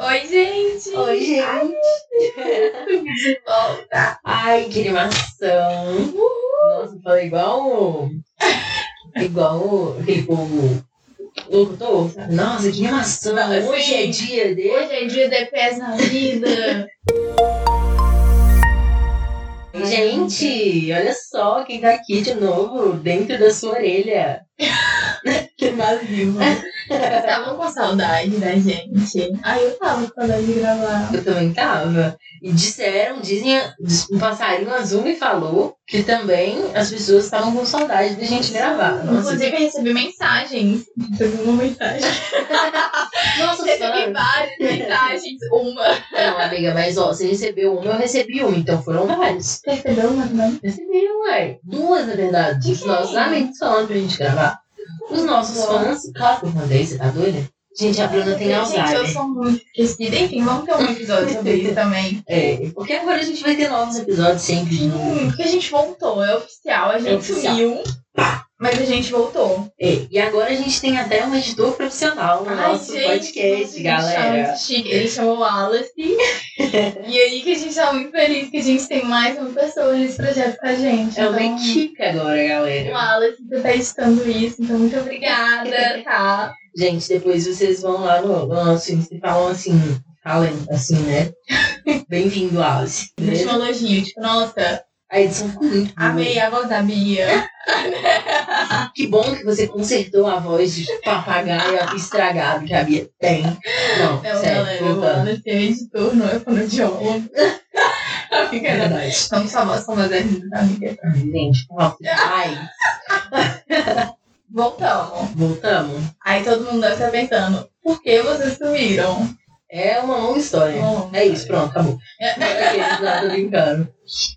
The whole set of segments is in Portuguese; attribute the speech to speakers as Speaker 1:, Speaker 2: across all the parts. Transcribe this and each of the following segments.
Speaker 1: Oi, gente!
Speaker 2: Oi, gente!
Speaker 1: De volta!
Speaker 2: Ai, que animação! Nossa, falei igual. igual aquele povo locutor? Nossa, que animação!
Speaker 1: Não,
Speaker 2: Hoje é dia de.
Speaker 1: Hoje é dia de pés na vida!
Speaker 2: Gente, olha só quem tá aqui de novo, dentro da sua orelha.
Speaker 1: que vazio! Vocês estavam com saudade da gente? Ai, eu tava com saudade de gravar.
Speaker 2: Eu também tava. E disseram, dizem, um passarinho azul me falou que também as pessoas estavam com saudade da gente gravar. Nossa,
Speaker 1: Inclusive, eu recebi mensagens. Recebi uma mensagem.
Speaker 2: nossa
Speaker 1: Recebi várias mensagens. Uma.
Speaker 2: Não, amiga, mas ó, você recebeu uma, eu recebi uma, então foram vários.
Speaker 1: Você recebeu uma também?
Speaker 2: Recebi, ué. Duas, na verdade. Os
Speaker 1: Que
Speaker 2: nossos amigos falando pra gente gravar. Os nossos fãs. Claro que eu mandei, você tá doida? Gente, a Bruna tem
Speaker 1: Gente, eu
Speaker 2: Alzheimer.
Speaker 1: sou muito esquecida. Enfim, vamos ter um episódio sobre isso também.
Speaker 2: É, porque agora a gente vai ter novos episódios sempre.
Speaker 1: Hum, porque a gente voltou, é oficial. A gente
Speaker 2: oficial.
Speaker 1: sumiu, mas a gente voltou.
Speaker 2: É, e agora a gente tem até um editor profissional no
Speaker 1: Ai,
Speaker 2: nosso
Speaker 1: gente,
Speaker 2: podcast, galera.
Speaker 1: chama chique. Ele chamou Wallace. e aí que a gente tá muito feliz que a gente tem mais uma pessoa nesse projeto com a gente.
Speaker 2: É uma
Speaker 1: Então,
Speaker 2: equipe agora, galera.
Speaker 1: Wallace, você tá editando isso, então muito obrigada, tá?
Speaker 2: Gente, depois vocês vão lá no, no nosso Insta e falam assim, falem assim, né? Bem-vindo, Alice.
Speaker 1: Deixa
Speaker 2: Beleza?
Speaker 1: um elogio, tipo, nossa,
Speaker 2: A edição ficou muito boa.
Speaker 1: amei a voz da Bia.
Speaker 2: Que bom que você consertou a voz de papagaio estragado que a Bia tem. Não,
Speaker 1: Não,
Speaker 2: sério,
Speaker 1: galera,
Speaker 2: voltando.
Speaker 1: É editor, não é fonoaudiólogo.
Speaker 2: É
Speaker 1: não.
Speaker 2: verdade.
Speaker 1: Estamos só somos erros, amiga.
Speaker 2: Gente, ai,
Speaker 1: Voltamos.
Speaker 2: voltamos.
Speaker 1: Aí todo mundo deve estar pensando, por que vocês sumiram?
Speaker 2: É uma longa história.
Speaker 1: Uma
Speaker 2: É isso, pronto, acabou. Tô brincando.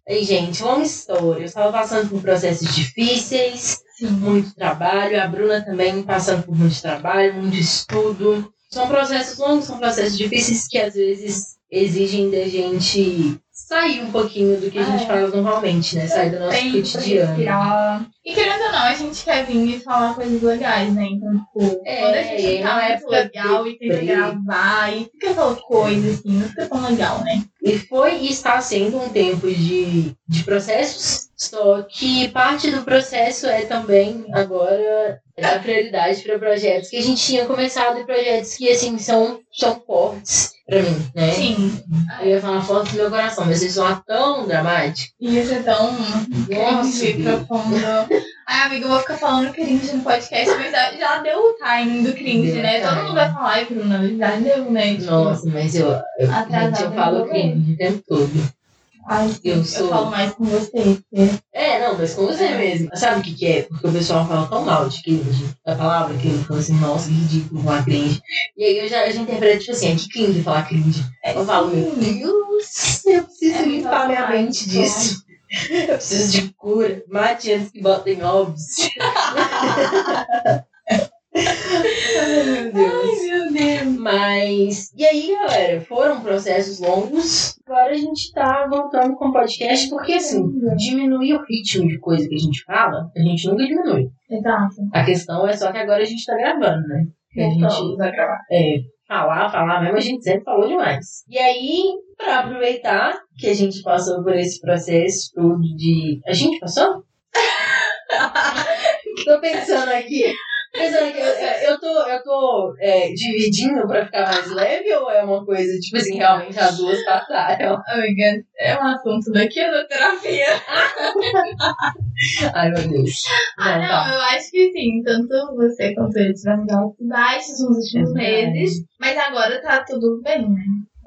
Speaker 2: Aí, gente, longa história. Eu estava passando por processos difíceis,
Speaker 1: Sim.
Speaker 2: muito trabalho. A Bruna também passando por muito trabalho, muito estudo. São processos longos, são processos difíceis que às vezes exigem da gente sair um pouquinho do que a gente
Speaker 1: É.
Speaker 2: faz normalmente, né? Sair do nosso
Speaker 1: pra
Speaker 2: cotidiano.
Speaker 1: E querendo ou não, a gente quer vir e falar coisas legais, né? Então, tipo,
Speaker 2: É,
Speaker 1: quando a gente tá
Speaker 2: época
Speaker 1: legal e tenta gravar e fica aquela coisa assim, não fica tão legal, né?
Speaker 2: E foi e está sendo um tempo de, de processos, só que parte do processo é também agora dar prioridade para projetos que a gente tinha começado e projetos que assim são, são fortes para mim, né?
Speaker 1: Sim.
Speaker 2: Eu ia falar forte do meu coração, mas eles são tão dramáticos.
Speaker 1: Ia ser tão
Speaker 2: Nossa,
Speaker 1: cringe,
Speaker 2: Bia.
Speaker 1: profundo. Ai, amiga, eu vou ficar falando cringe no podcast, mas já, já deu o timing do cringe,
Speaker 2: Deu
Speaker 1: né?
Speaker 2: o
Speaker 1: Todo mundo vai falar, ai, Bruna, já deu, né? Tipo,
Speaker 2: Nossa, mas eu, eu, gente, eu
Speaker 1: no
Speaker 2: falo cringe o tempo todo.
Speaker 1: Ai,
Speaker 2: eu
Speaker 1: eu,
Speaker 2: sou-
Speaker 1: falo mais com você.
Speaker 2: É, não, mas com você mesmo. Sabe o que, que é? Porque o pessoal fala tão mal de cringe, da palavra cringe, fala assim, nossa, que ridículo falar cringe. E aí eu já, eu já interpreto, tipo assim, é que cringe falar cringe. Eu falo, meu Deus, eu preciso
Speaker 1: É
Speaker 2: limpar minha mente disso. Eu preciso de cura. Mate antes que botem ovos. Ai, meu Deus.
Speaker 1: meu Deus.
Speaker 2: Mas, e aí, galera, foram processos longos. Agora a gente tá voltando com o podcast, porque assim, diminuir o ritmo de coisa que a gente fala, a gente nunca diminui.
Speaker 1: Exato.
Speaker 2: A questão é só que agora a gente tá gravando, né? Que a gente
Speaker 1: Voltamos a gravar.
Speaker 2: é, falar, falar mesmo, a gente sempre falou demais. E aí, pra aproveitar que a gente passou por esse processo todo de. A gente passou? tô pensando aqui. Pensando aqui, eu, eu tô, eu tô é, dividindo pra ficar mais leve ou é uma coisa, tipo assim, realmente as duas passaram?
Speaker 1: Amiga, é um assunto daqui da terapia.
Speaker 2: Ai, meu Deus.
Speaker 1: Ah,
Speaker 2: Não,
Speaker 1: não,
Speaker 2: tá.
Speaker 1: eu acho que sim. Tanto você quanto eu tivemos altos e baixos nos últimos meses. Mas agora tá tudo bem, né?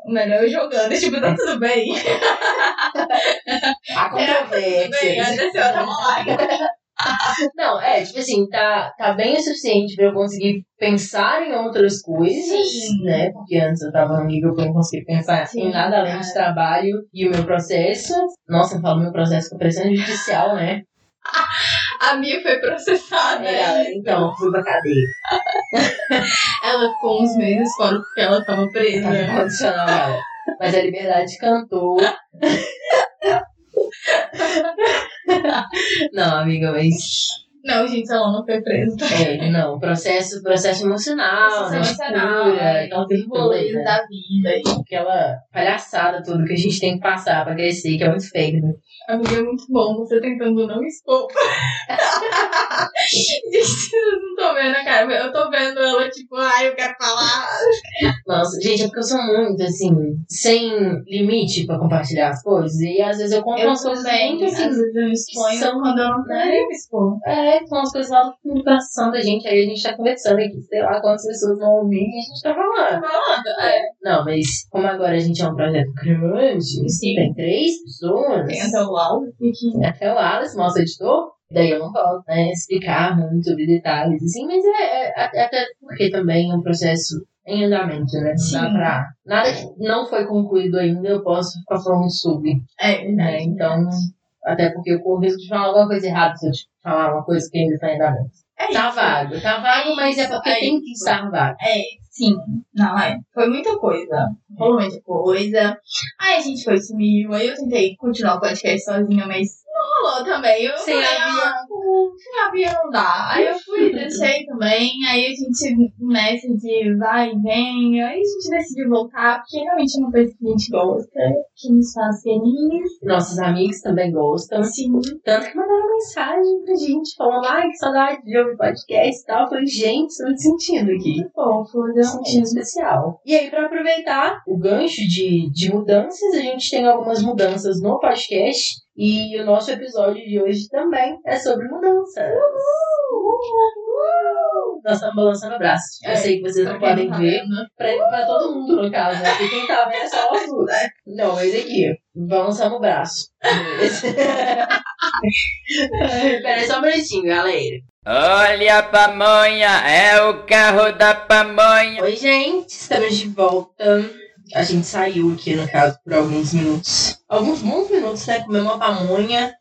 Speaker 1: O melhor é eu jogando, tipo, tá tudo bem.
Speaker 2: Há
Speaker 1: Tudo bem, aconteceu, tamo lá.
Speaker 2: Não, é, tipo assim, tá, tá bem o suficiente pra eu conseguir pensar em outras coisas,
Speaker 1: Sim.
Speaker 2: né? Porque antes eu tava num nível que eu não conseguia pensar
Speaker 1: Sim,
Speaker 2: em nada além de trabalho e o meu processo. Nossa, eu falo meu processo com pressão judicial, né?
Speaker 1: A Mia foi processada.
Speaker 2: É, então, fui pra cadeia.
Speaker 1: Ela ficou uns meses fora porque ela tava presa.
Speaker 2: Tá condicional, galera. Mas a Liberdade cantou. Não, amiga, mas
Speaker 1: Não, gente, ela não foi presa.
Speaker 2: É, não, processo, processo emocional, né? de
Speaker 1: emocional, é,
Speaker 2: aquela
Speaker 1: os rolês
Speaker 2: coisa,
Speaker 1: da vida.
Speaker 2: Aquela palhaçada toda que a gente tem que passar pra crescer, que é muito feio, né?
Speaker 1: amiga, é muito bom você tentando não expor. gente, vocês não estão vendo a cara. Eu tô vendo ela, tipo, ai, eu quero falar.
Speaker 2: Nossa, gente, é porque eu sou muito, assim, sem limite pra compartilhar as coisas. E às vezes eu conto
Speaker 1: Eu
Speaker 2: umas coisas
Speaker 1: também,
Speaker 2: muito, assim,
Speaker 1: às vezes eu me exponho
Speaker 2: são-
Speaker 1: quando eu não quero me expor.
Speaker 2: É, são as coisas lá do coração da gente. Aí a gente tá conversando aqui, sei lá quantas pessoas vão ouvir e a gente tá falando.
Speaker 1: Falando, é.
Speaker 2: Não, mas como agora a gente é um projeto grande,
Speaker 1: Sim.
Speaker 2: tem três pessoas,
Speaker 1: Tem até o
Speaker 2: tem até o Alice, nosso editor, daí eu não posso né, explicar muito sobre detalhes, assim, mas é, é- é até porque também é um processo em andamento, né? Dá
Speaker 1: Sim.
Speaker 2: pra, nada que não foi concluído ainda, eu posso ficar falando sobre.
Speaker 1: É,
Speaker 2: Né? Então, até porque eu corro o risco de falar alguma coisa errada se eu te falar uma coisa que ainda está em andamento.
Speaker 1: é
Speaker 2: Tá
Speaker 1: isso.
Speaker 2: vago, tá vago, mas é porque
Speaker 1: É
Speaker 2: tem que
Speaker 1: isso.
Speaker 2: estar vago.
Speaker 1: É, sim. Não, é. Foi muita coisa. Rolou muita coisa. Aí a gente foi sumiu. Aí eu tentei continuar o podcast sozinha, mas não rolou também. Eu
Speaker 2: Sem
Speaker 1: falei, ah, sem a Bia não dá. Aí eu fui, deixei também. Aí a gente nessa de vai e vem. Aí a gente decidiu voltar, porque realmente é uma coisa que a gente gosta, que nos faz feliz.
Speaker 2: Nossos amigos também gostam.
Speaker 1: Sim.
Speaker 2: Tanto que mandaram mensagem pra gente, falando, ai, que saudade de ouvir podcast e tal. Eu falei, gente, estou me sentindo aqui.
Speaker 1: Que fofo,
Speaker 2: Me sentindo especial. E aí, pra aproveitar o gancho de, de mudanças, a gente tem algumas mudanças no podcast. E o nosso episódio de hoje também é sobre mudanças. Nós estamos balançando o braço. Eu
Speaker 1: É,
Speaker 2: sei que vocês não podem
Speaker 1: tá
Speaker 2: ver. Pra, pra todo mundo, no caso, né? Porque quem tá vendo é só nós duas. Não, mas aqui, balançando o braço. Peraí só um minutinho, galera.
Speaker 3: Olha a pamonha, é o carro da pamonha.
Speaker 2: Oi, gente, estamos de volta. A gente saiu aqui, no caso, por alguns minutos. Alguns bons minutos, né? Comer uma pamonha.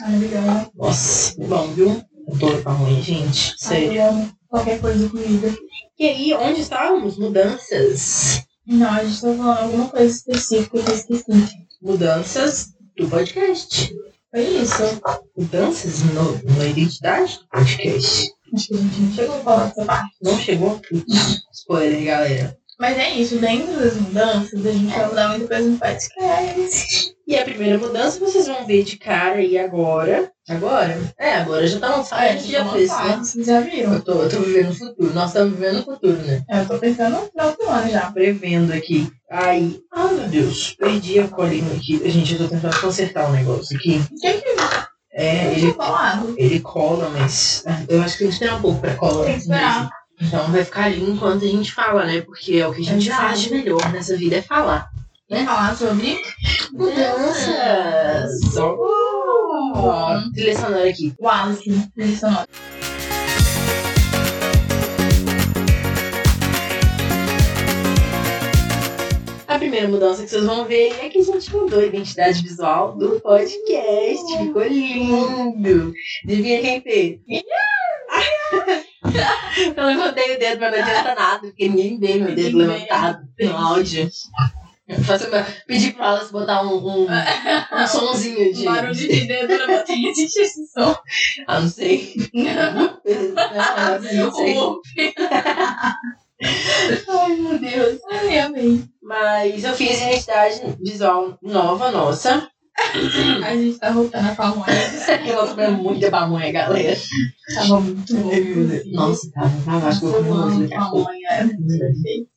Speaker 1: Maravilhosa.
Speaker 2: Nossa, bom, viu? Adoro pamonha, gente. Sério.
Speaker 1: Qualquer coisa comida.
Speaker 2: E aí, onde estávamos? Mudanças.
Speaker 1: Não, a gente tá falando alguma coisa específica que eu esqueci.
Speaker 2: Mudanças do podcast.
Speaker 1: Foi isso.
Speaker 2: Mudanças no, na identidade do podcast.
Speaker 1: Acho que a gente não chegou a falar dessa parte.
Speaker 2: Não chegou? Spoiler, galera.
Speaker 1: Mas é isso, dentro das mudanças, a gente vai mudar muita coisa no podcast.
Speaker 2: E a primeira mudança vocês vão ver de cara aí agora. Agora? É, agora já tá lançado. a gente já fez, né?
Speaker 1: Vocês já viram?
Speaker 2: Eu tô, eu tô vivendo o futuro. Nós estamos vivendo o futuro, né?
Speaker 1: É, Eu tô pensando no final do ano já.
Speaker 2: Prevendo aqui. Aí. Ah, meu Deus. Perdi a colinha aqui. Gente, eu tô tentando consertar um negócio aqui.
Speaker 1: O que que
Speaker 2: É,
Speaker 1: eu
Speaker 2: ele, cola, mas. ah, Eu acho que tem que esperar um pouco pra colar.
Speaker 1: Tem que esperar.
Speaker 2: Então vai ficar ali enquanto a gente fala, né? Porque é o que a gente
Speaker 1: Exato.
Speaker 2: faz de melhor nessa vida é falar.
Speaker 1: Vamos falar sobre
Speaker 2: Mudanças! Ó, trilha sonora aqui.
Speaker 1: o Alice. trilha sonora.
Speaker 2: A primeira mudança que vocês vão ver é que a gente mudou a identidade visual do podcast. Ficou lindo. Adivinha quem fez? Eu levantei o dedo, mas não adianta nada, porque ninguém vê meu dedo
Speaker 1: Ninguém vê.
Speaker 2: levantado no áudio. Eu faço uma... Pedi pra elas botar um, um, um sonzinho de.
Speaker 1: Barulho de dedo existe esse som.
Speaker 2: Ah, não sei. Não, não sei.
Speaker 1: Ai, meu Deus. Ai, amei.
Speaker 2: Mas eu fiz identidade visual nova, nossa.
Speaker 1: A gente tá voltando a pamonha.
Speaker 2: Eu tô comendo muita pamonha, galera.
Speaker 1: Tava muito bom.
Speaker 2: Nossa, tá, tá, acho que eu vou comer muito
Speaker 1: pamonha.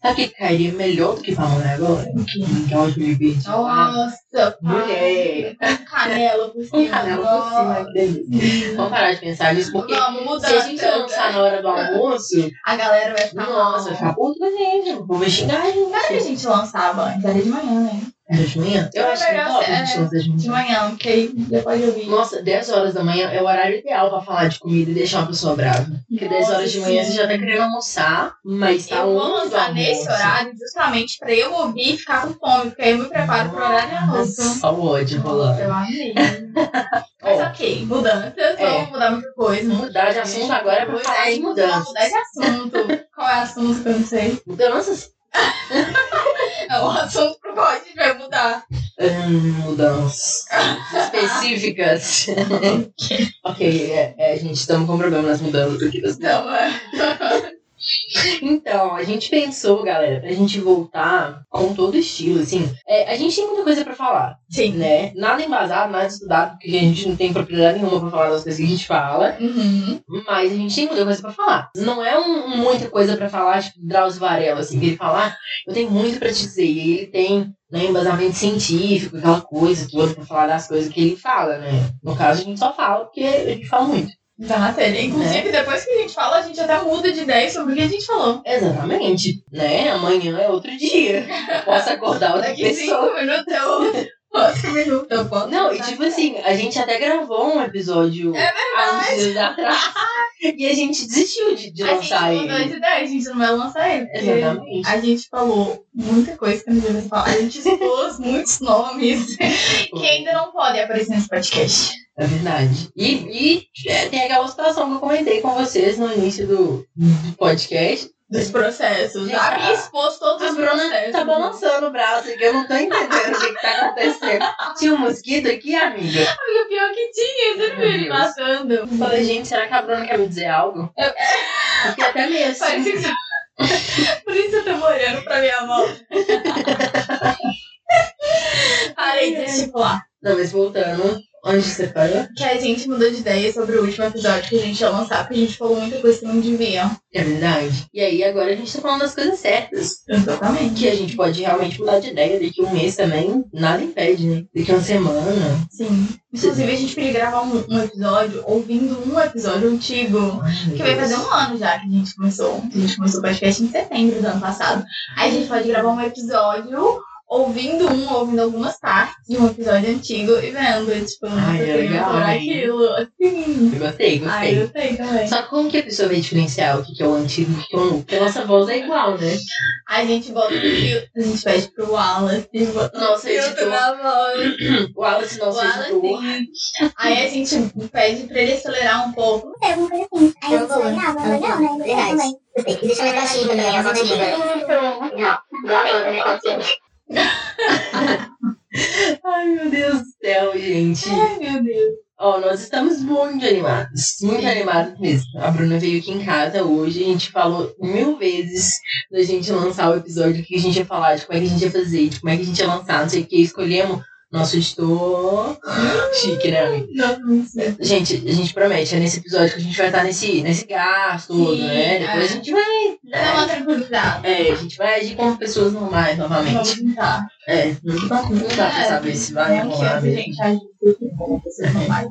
Speaker 2: Sabe o que cairia melhor do que pamonha agora?
Speaker 1: O quê?
Speaker 2: Um caldo de verde.
Speaker 1: Nossa,
Speaker 2: Mulher.
Speaker 1: Com canela por cima.
Speaker 2: Um canela por cima, que delícia. Vamos parar de pensar nisso, porque se a gente lançar na hora do almoço,
Speaker 1: A galera vai ficar
Speaker 2: nossa, vai ficar puto com a gente. Povo vai xingar a gente.
Speaker 1: Será que a gente lançava antes? Era de manhã, né?
Speaker 2: De manhã? Eu
Speaker 1: É
Speaker 2: acho que é top lançar de
Speaker 1: De
Speaker 2: manhã.
Speaker 1: porque aí depois eu vi.
Speaker 2: Nossa, 10 horas da manhã é o horário ideal pra falar de comida e deixar uma pessoa brava. Porque 10 horas de manhã você já tá querendo almoçar, mas tá
Speaker 1: Eu vou lançar nesse horário justamente pra eu ouvir e ficar com fome, porque aí eu me preparo pro horário de almoço.
Speaker 2: Só o ódio rolando.
Speaker 1: Eu amei. Mas ok, mudanças,
Speaker 2: É.
Speaker 1: vamos mudar muita coisa.
Speaker 2: Mudar de assunto agora é pra falar de mudanças.
Speaker 1: mudar de assunto. Qual é o assunto que eu não sei?
Speaker 2: Mudanças?
Speaker 1: É o assunto pro qual a gente vai mudar.
Speaker 2: Hum, mudanças. Específicas. ok, é, é, gente, estamos com problema nas mudanças aqui.
Speaker 1: Não, é.
Speaker 2: Então, a gente pensou, galera, pra gente voltar com todo estilo, assim. É, a gente tem muita coisa pra falar,
Speaker 1: Sim.
Speaker 2: né? Nada embasado, nada estudado, porque a gente não tem propriedade nenhuma pra falar das coisas que a gente fala.
Speaker 1: Uhum.
Speaker 2: Mas a gente tem muita coisa pra falar. Não é um, muita coisa pra falar, tipo, Drauzio Varela, assim, que ele fala, ah, eu tenho muito pra te dizer. E ele tem né, embasamento científico, aquela coisa toda pra falar das coisas que ele fala, né? No caso, a gente só fala porque a gente fala muito.
Speaker 1: Exato. ele- Inclusive, depois que a gente fala, a gente até muda de ideia sobre o que a gente falou.
Speaker 2: Exatamente, né? Amanhã é outro dia. Eu posso acordar outra
Speaker 1: Daqui
Speaker 2: pessoa.
Speaker 1: cinco minutos. Outro minuto eu posso.
Speaker 2: Não, e tipo assim, a gente até gravou um episódio
Speaker 1: É
Speaker 2: há uns dias atrás. e a gente desistiu de, de
Speaker 1: A gente
Speaker 2: lançar
Speaker 1: mudou
Speaker 2: ele.
Speaker 1: de ideia, a gente não vai lançar ele.
Speaker 2: Exatamente.
Speaker 1: A gente falou muita coisa que não devia falar. A gente expôs muitos nomes que ainda não podem aparecer nesse podcast.
Speaker 2: É verdade. E, e é, tem aquela situação que eu comentei com vocês no início do, do podcast.
Speaker 1: Dos processos.
Speaker 2: Gente,
Speaker 1: a- Bia expôs todos
Speaker 2: A
Speaker 1: os
Speaker 2: Bruna
Speaker 1: processos.
Speaker 2: tá balançando o braço aqui, eu não tô entendendo o que, que tá acontecendo. Tinha um mosquito aqui, amiga.
Speaker 1: Amiga, pior que tinha, você não viu ele passando.
Speaker 2: Eu falei, gente, será que a Bruna quer me dizer algo? Eu fiquei até assim.
Speaker 1: Parece que. Por isso eu tô olhando pra minha mão. Parei de estipular.
Speaker 2: Não, mas voltando, onde você parou?
Speaker 1: Que a gente mudou de ideia sobre o último episódio que a gente ia lançar, porque a gente falou muita coisa que não devia.
Speaker 2: É verdade. E aí, agora a gente tá falando das coisas certas.
Speaker 1: Exatamente.
Speaker 2: Que a gente pode realmente mudar de ideia daqui a um mês também. Nada impede, né? Daqui a uma semana.
Speaker 1: Sim. Inclusive, a gente podia gravar um, um episódio ouvindo um episódio antigo. Que vai fazer um ano já que a gente começou. A gente começou o podcast em setembro do ano passado. Aí a gente pode gravar um episódio ouvindo um, ouvindo algumas partes de um episódio antigo e vendo, tipo,
Speaker 2: Ai, é
Speaker 1: por
Speaker 2: legal, hein?
Speaker 1: aquilo. Assim.
Speaker 2: Eu gostei,
Speaker 1: Ai,
Speaker 2: gostei.
Speaker 1: eu sei também.
Speaker 2: Só que como que a pessoa vai diferenciar o que que é o antigo e o que é o novo? Porque a nossa voz é igual, né?
Speaker 1: A gente bota filtro, a gente pede pro Wallace, bota no
Speaker 2: Nossa,
Speaker 1: filtro
Speaker 2: editor.
Speaker 1: na voz.
Speaker 2: O Wallace, nosso editor.
Speaker 1: Wallace. Aí a gente pede pra ele acelerar um pouco.
Speaker 4: É, alguma coisa assim. Aí eu falei, não, legal, né? Legal também. Gostei. E deixa mais baixinho também, as antigas. Não, igual a outra, né? Consciente.
Speaker 2: Ai, meu Deus do céu, gente.
Speaker 1: Ai, meu Deus.
Speaker 2: Ó, nós estamos muito animados. Muito
Speaker 1: Sim.
Speaker 2: animados mesmo. A Bruna veio aqui em casa hoje. A gente falou mil vezes da gente lançar o episódio, o que a gente ia falar, de como é que a gente ia fazer, de como é que a gente ia lançar, não sei o que. Escolhemos nosso editor. Chique, né, amiga?
Speaker 1: Não, não sei.
Speaker 2: Gente, a gente promete, é nesse episódio que a gente vai estar nesse, nesse gasto todo,
Speaker 1: Sim,
Speaker 2: né? Depois
Speaker 1: é.
Speaker 2: a gente vai.
Speaker 1: Dá uma tranquilidade.
Speaker 2: É, a gente vai agir como pessoas normais
Speaker 1: Vamos
Speaker 2: novamente.
Speaker 1: tentar.
Speaker 2: É, não dá, não dá pra saber se vai
Speaker 1: Não que
Speaker 2: rolar
Speaker 1: antes a
Speaker 2: mesmo.
Speaker 1: gente agir como pessoas normais.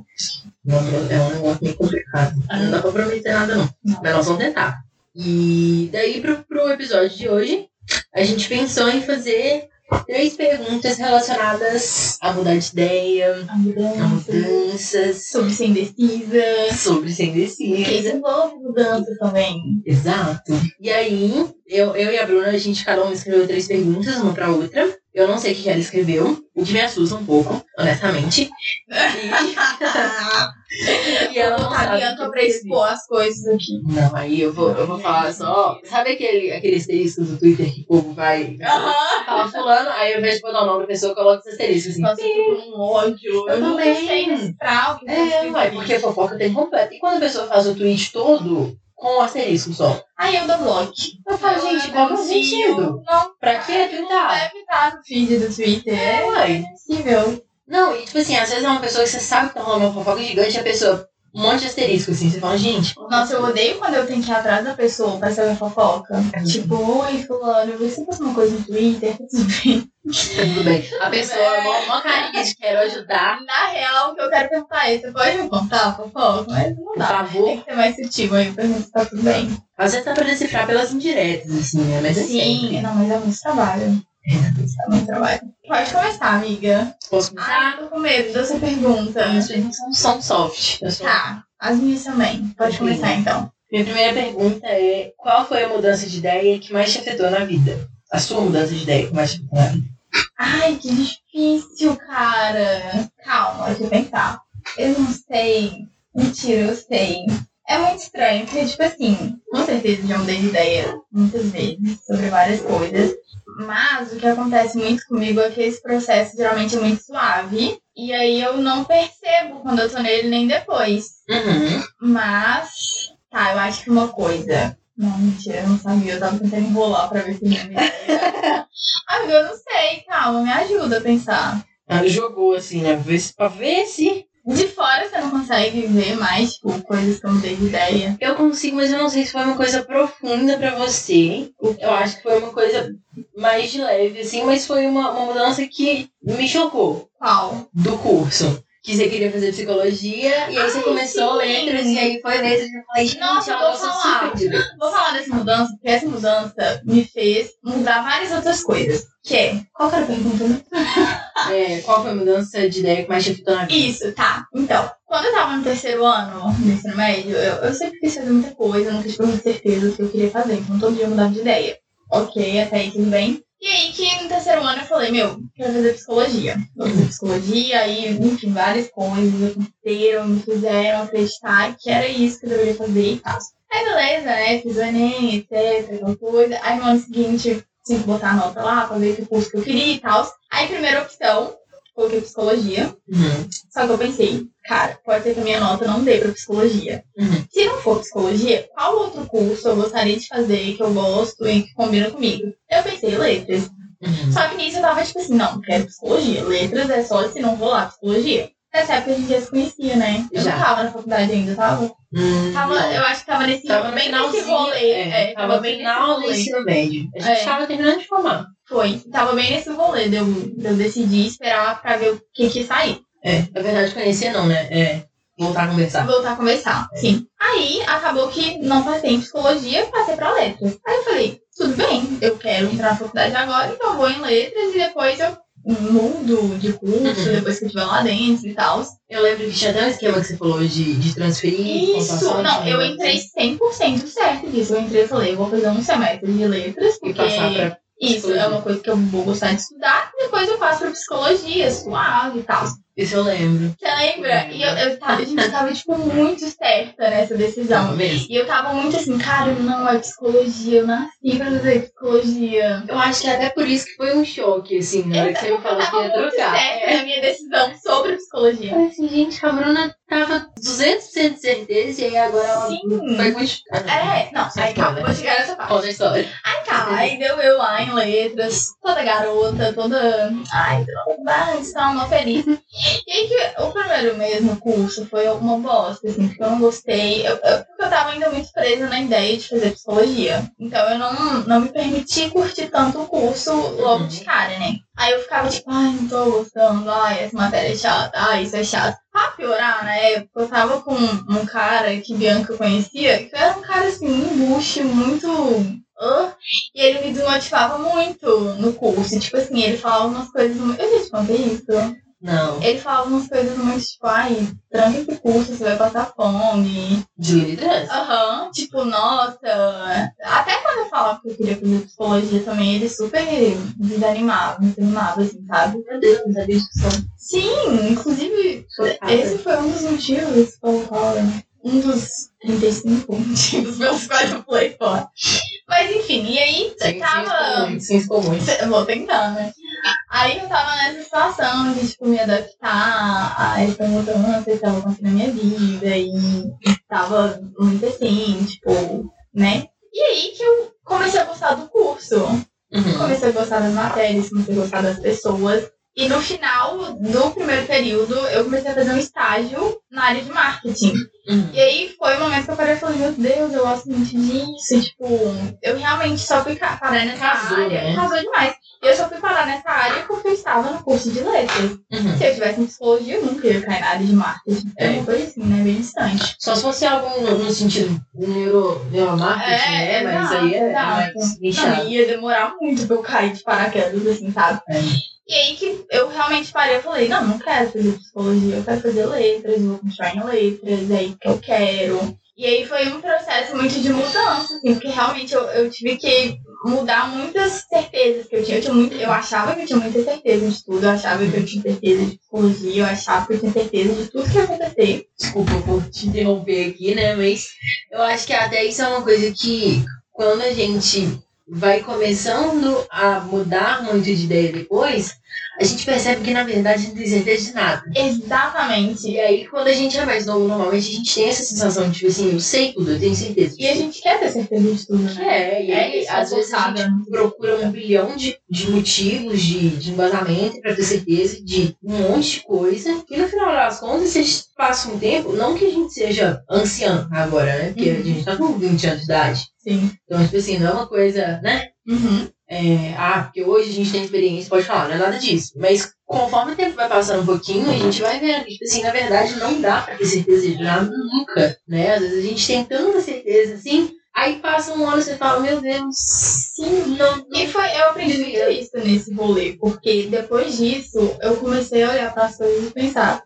Speaker 2: É um negócio meio complicado. Não dá pra prometer nada, não.
Speaker 1: Não.
Speaker 2: Mas nós vamos tentar. E daí, pro, pro episódio de hoje, a gente pensou em fazer três perguntas relacionadas a mudar de ideia,
Speaker 1: A
Speaker 2: a
Speaker 1: mudança.
Speaker 2: mudanças,
Speaker 1: Sobre ser indecisa.
Speaker 2: sobre ser indecisa.
Speaker 1: isso envolve mudança também.
Speaker 2: Exato. E aí, eu, eu e a Bruna, a gente cada uma escreveu três perguntas, uma pra outra. Eu não sei o que ela escreveu, o que me assusta um pouco, honestamente. E, e ela não sabe.
Speaker 1: adianta
Speaker 2: eu
Speaker 1: pra expor as coisas aqui.
Speaker 2: Não, aí eu vou, eu vou falar só. Sabe aquele, aquele asterisco do Twitter que o povo vai.
Speaker 1: Aham.
Speaker 2: Fala fulano, aí ao invés de botar o nome da pessoa, coloca esse asterisco assim.
Speaker 1: Nossa, eu tô com um ódio.
Speaker 2: Eu
Speaker 1: Eu
Speaker 2: também.
Speaker 1: sei nesse trau. que tá
Speaker 2: É,
Speaker 1: escrito
Speaker 2: ué, porque fofoca tem completo. E quando a pessoa faz o tweet todo com o asterisco só?
Speaker 1: Aí eu dou bloco.
Speaker 2: Eu falo, gente, qual que é o sentido?
Speaker 1: Não,
Speaker 2: Pra que
Speaker 1: não
Speaker 2: twittar?
Speaker 1: deve estar no feed do Twitter.
Speaker 2: É,
Speaker 1: É impossível.
Speaker 2: Não, e tipo assim, às vezes é uma pessoa que você sabe que tá rolando uma fofoca gigante e a pessoa. Um monte de asterisco, assim. Você fala, gente.
Speaker 1: Nossa, eu odeio quando eu tenho que ir atrás da pessoa pra saber fofoca. Tipo, oi, fulano, eu vi que você postou uma coisa no Twitter, tá tudo bem.
Speaker 2: Tá tudo bem. A pessoa, mó, mó carinha de quero ajudar.
Speaker 1: Na real, o que eu quero perguntar é, você pode me contar a fofoca? Mas não
Speaker 2: Por
Speaker 1: dá. Tem
Speaker 2: favor.
Speaker 1: que ser mais sutil aí, pergunta se tá tudo bem.
Speaker 2: Às vezes dá pra decifrar pelas indiretas, assim, né? Mas é
Speaker 1: Sim,
Speaker 2: sempre.
Speaker 1: não, mas é muito trabalho. Muito trabalho. Pode começar, amiga.
Speaker 2: Posso começar?
Speaker 1: Ah, tô com medo dessa pergunta.
Speaker 2: Minhas perguntas são, são soft. Sou-
Speaker 1: Tá, as minhas também. Pode começar então.
Speaker 2: Minha primeira pergunta é: qual foi a mudança de ideia que mais te afetou na vida? A sua mudança de ideia que mais te afetou na vida?
Speaker 1: Ai, que difícil, cara. Calma, deixa eu pensar. Eu não sei. Mentira, eu sei. É muito estranho, porque, tipo assim, com certeza já mudei de ideia muitas vezes sobre várias coisas. Mas o que acontece muito comigo é que esse processo geralmente é muito suave. E aí eu não percebo quando eu tô nele nem depois.
Speaker 2: Uhum.
Speaker 1: Mas, tá, eu acho que uma coisa. Não, mentira, eu não sabia. Eu tava tentando enrolar pra ver se minha ideia. Amiga, eu não sei, calma, me ajuda a pensar.
Speaker 2: Ela jogou assim, né? Pra ver se- Pra ver se.
Speaker 1: De fora você não consegue ver mais, tipo, coisas que eu não tenho ideia.
Speaker 2: Eu consigo, mas eu não sei se foi uma coisa profunda pra você. Eu acho que foi uma coisa mais de leve, assim, mas foi uma, uma mudança que me chocou
Speaker 1: Qual?
Speaker 2: do curso. Que você queria fazer psicologia, e aí você
Speaker 1: Ai,
Speaker 2: começou
Speaker 1: sim.
Speaker 2: letras, e aí foi letras, e eu falei, gente,
Speaker 1: Nossa, vou falar.
Speaker 2: super.
Speaker 1: Vou falar dessa mudança, porque essa mudança me fez mudar várias outras coisas. Que é. Qual que era a pergunta?
Speaker 2: É, qual foi a mudança de ideia que mais te afetou na vida?
Speaker 1: Isso, tá. Então, quando eu tava no terceiro ano do ensino médio, eu, eu sempre quis fazer muita coisa, nunca tive muita certeza do que eu queria fazer. Então todo dia eu mudava de ideia. Ok, até aí tudo bem. E aí que no terceiro ano eu falei, meu, quero fazer psicologia. Vou fazer psicologia, aí, enfim, várias coisas aconteceram, me fizeram acreditar que era isso que eu deveria fazer e tal. Aí beleza, né? Fiz o Enem, etc, aquela coisa. Aí no ano seguinte tinha que botar a nota lá pra ver que curso que eu queria e tal. Aí primeira opção, coloquei psicologia.
Speaker 2: Uhum.
Speaker 1: Só que eu pensei, cara, pode ser que a minha nota não dê pra psicologia.
Speaker 2: Uhum.
Speaker 1: Se não for psicologia, qual outro curso eu gostaria de fazer que eu gosto e que combina comigo? Eu pensei letras.
Speaker 2: Uhum.
Speaker 1: Só que nisso eu tava tipo assim, não, quero psicologia. Letras é só se não rolar psicologia. Nessa época a gente já se conhecia, né? Eu
Speaker 2: Já.
Speaker 1: não tava na faculdade ainda, tava?
Speaker 2: Hum,
Speaker 1: tava
Speaker 2: não.
Speaker 1: eu acho que tava nesse
Speaker 2: Tava
Speaker 1: bem nesse rolê.
Speaker 2: é,
Speaker 1: É,
Speaker 2: tava no
Speaker 1: bem nesse
Speaker 2: final do
Speaker 1: rolê.
Speaker 2: ensino médio. A gente
Speaker 1: É.
Speaker 2: tava terminando de formar.
Speaker 1: Foi. Tava bem nesse rolê de eu, de eu decidir esperar pra ver o que que ia sair.
Speaker 2: É, na verdade, conhecer não, né? É, voltar a conversar.
Speaker 1: voltar a conversar. Sim. Aí acabou que não passei em psicologia, passei pra letras. Aí eu falei, tudo bem, eu quero entrar na faculdade agora, então eu vou em letras e depois eu mudo de curso,
Speaker 2: Uhum.
Speaker 1: depois que eu estiver lá dentro e tal.
Speaker 2: Eu lembro que tinha até um esquema que você falou de, de transferir.
Speaker 1: Isso, não, eu entrei 100% certo disso. Eu entrei e falei, eu vou fazer um semestre de letras, porque
Speaker 2: passar pra.
Speaker 1: isso é uma coisa que eu vou gostar de estudar, e depois eu faço pra psicologia, suave e tal.
Speaker 2: Isso eu lembro.
Speaker 1: Você lembra? E eu, eu tava, a gente tava, tipo, muito certa nessa decisão.
Speaker 2: Mesmo.
Speaker 1: E eu tava muito assim, cara, não, é psicologia, eu nasci pra fazer psicologia.
Speaker 2: Eu acho que é até por isso que foi um choque, assim, na hora que você me falou
Speaker 1: eu
Speaker 2: que
Speaker 1: tava
Speaker 2: ia
Speaker 1: muito
Speaker 2: trocar.
Speaker 1: certa
Speaker 2: É.
Speaker 1: na minha decisão sobre
Speaker 2: Eu
Speaker 1: psicologia.
Speaker 2: falei assim, gente, a Bruna tava 200% de certeza e aí agora ela
Speaker 1: Sim.
Speaker 2: vai continuar.
Speaker 1: É, não, aí calma, eu vou chegar nessa parte.
Speaker 2: Conta a história.
Speaker 1: Aí tá, aí deu eu lá em letras, toda garota, toda. Ai, vai, está uma feliz. E aí que o primeiro mesmo curso foi uma bosta, assim, porque eu não gostei. Eu, eu- porque eu tava ainda muito presa na ideia de fazer psicologia. Então eu não, não me permiti curtir tanto o curso logo de cara, né? Aí eu ficava tipo, ai, não tô gostando, ai, essa matéria é chata, ai, isso é chato. Pra piorar, na época, eu tava com um cara que Bianca conhecia, que era um cara assim, um embuste muito. ah, e ele me desmotivava muito no curso. Tipo assim, ele falava umas coisas muito. Eu já te contei isso.
Speaker 2: Não.
Speaker 1: Ele falava umas coisas muito tipo, ai, tranca esse curso, você vai passar fome.
Speaker 2: De liderança.
Speaker 1: Aham, tipo, nossa. Até quando eu falava que eu queria fazer psicologia também, ele super desanimava, me desanimava, assim, sabe?
Speaker 2: Meu Deus, não sabia disso.
Speaker 1: Sim, inclusive, esse foi um dos motivos pelo qual um dos 35 motivos pelos quais eu pulei fora. Mas enfim, e aí
Speaker 2: Sem
Speaker 1: tava.
Speaker 2: Senso comum.
Speaker 1: Eu Vou tentar, né? Aí eu tava nessa situação de, tipo, me adaptar a essa mudança que tava acontecendo na minha vida e tava muito assim, tipo, né? E aí que eu comecei a gostar do curso.
Speaker 2: Uhum.
Speaker 1: Comecei a gostar das matérias, comecei a gostar das pessoas. E no final do primeiro período, eu comecei a fazer um estágio na área de marketing.
Speaker 2: Uhum.
Speaker 1: E aí foi o momento que eu parei e falei, meu Deus, eu gosto muito disso. Tipo, eu realmente só fui parar nessa
Speaker 2: Casou,
Speaker 1: área.
Speaker 2: né?
Speaker 1: Casou demais. E eu só fui parar nessa área porque eu estava no curso de letras.
Speaker 2: Uhum.
Speaker 1: Se eu tivesse em psicologia, eu nunca ia cair na área de marketing. É
Speaker 2: É.
Speaker 1: uma coisa assim, né? Bem distante.
Speaker 2: Só se fosse algo no, no sentido neuro, neuromarketing, né? Mas
Speaker 1: exato,
Speaker 2: aí é, é
Speaker 1: exato.
Speaker 2: mais nichado.
Speaker 1: Não, ia demorar muito pra eu cair de paraquedas, assim, sabe?
Speaker 2: É.
Speaker 1: E aí que eu realmente parei, eu falei, não, não quero fazer psicologia, eu quero fazer letras, vou continuar em letras, é isso que eu quero. E aí foi um processo muito de mudança, assim, porque realmente eu, eu tive que mudar muitas certezas que eu tinha. Eu, tinha muito, eu achava que eu tinha muita certeza de tudo, eu achava que eu tinha certeza de psicologia, eu achava que eu tinha certeza de tudo que ia acontecer.
Speaker 2: Desculpa por te interromper aqui, né? Mas eu acho que até isso é uma coisa que quando a gente vai começando a mudar muito de ideia depois, a gente percebe que na verdade a gente não tem certeza de nada.
Speaker 1: Exatamente.
Speaker 2: E aí, quando a gente é mais novo, normalmente a gente tem essa sensação de, tipo assim, eu sei tudo, eu tenho certeza.
Speaker 1: E a gente quer ter certeza de tudo, né?
Speaker 2: É, e aí,
Speaker 1: isso,
Speaker 2: às vezes a gente procura um bilhão de, de motivos, de, de embasamento pra ter certeza de um monte de coisa. E no final das contas, se a gente passa um tempo, não que a gente seja anciã agora, né? Porque
Speaker 1: Uhum.
Speaker 2: a gente tá com 20 anos de idade.
Speaker 1: Sim.
Speaker 2: Então, tipo assim, não é uma coisa, né?
Speaker 1: Uhum.
Speaker 2: É, ah, porque hoje a gente tem experiência, pode falar, não é nada disso. Mas conforme o tempo vai passando um pouquinho, a gente vai vendo que, tipo assim, na verdade não dá pra ter certeza de nada nunca, né? Às vezes a gente tem tanta certeza assim, aí passa um ano e você fala, meu Deus, sim, não,
Speaker 1: E foi, eu aprendi muito isso nesse rolê, porque depois disso eu comecei a olhar para as coisas e pensar,